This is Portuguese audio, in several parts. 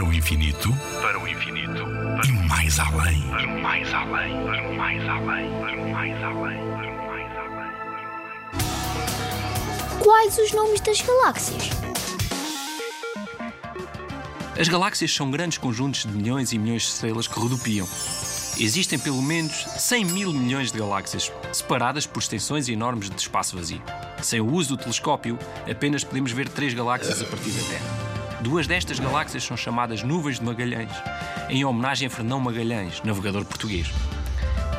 Para o infinito, para o infinito, e mais além. para o mais além, para o mais além, para o mais além, para o mais além, para Quais os nomes das galáxias? As galáxias são grandes conjuntos de milhões e milhões de estrelas que rodopiam. Existem pelo menos 100 mil milhões de galáxias, separadas por extensões enormes de espaço vazio. Sem o uso do telescópio, apenas podemos ver três galáxias a partir da Terra. Duas destas galáxias são chamadas Nuvens de Magalhães, em homenagem a Fernão Magalhães, navegador português.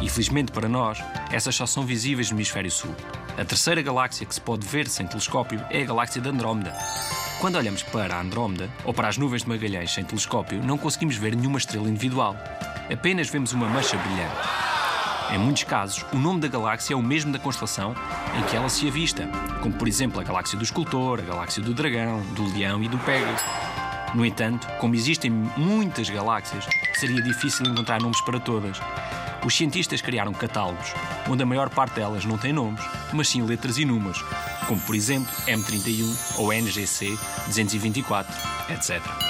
E felizmente para nós, essas só são visíveis no hemisfério sul. A terceira galáxia que se pode ver sem telescópio é a galáxia de Andrómeda. Quando olhamos para a Andrómeda ou para as nuvens de Magalhães sem telescópio, não conseguimos ver nenhuma estrela individual. Apenas vemos uma mancha brilhante. Em muitos casos, o nome da galáxia é o mesmo da constelação em que ela se avista, como por exemplo a galáxia do Escultor, a galáxia do Dragão, do Leão e do Pégaso. No entanto, como existem muitas galáxias, seria difícil encontrar nomes para todas. Os cientistas criaram catálogos, onde a maior parte delas não tem nomes, mas sim letras e números, como por exemplo M31 ou NGC 224, etc.